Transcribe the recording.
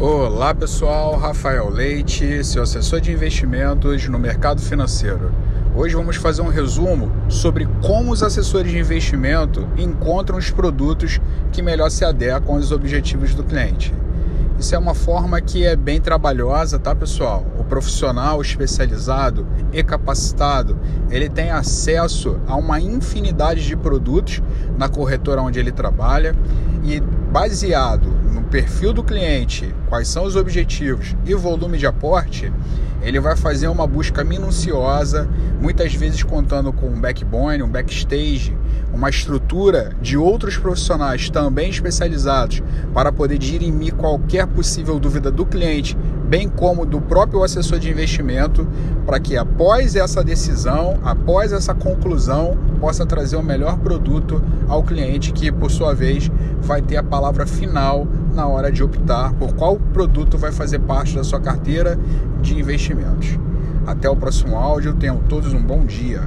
Olá pessoal, Rafael Leite, seu assessor de investimentos no mercado financeiro. Hoje vamos fazer um resumo sobre como os assessores de investimento encontram os produtos que melhor se adequam aos objetivos do cliente. Isso é uma forma que é bem trabalhosa, tá, pessoal? O profissional especializado e capacitado, ele tem acesso a uma infinidade de produtos na corretora onde ele trabalha e baseado perfil do cliente, quais são os objetivos e volume de aporte, ele vai fazer uma busca minuciosa, muitas vezes contando com um backbone, um backstage, uma estrutura de outros profissionais também especializados para poder dirimir qualquer possível dúvida do cliente, bem como do próprio assessor de investimento, para que após essa decisão, após essa conclusão, possa trazer o melhor produto ao cliente, que por sua vez vai ter a palavra final na hora de optar por qual produto vai fazer parte da sua carteira de investimentos. Até o próximo áudio, tenham todos um bom dia.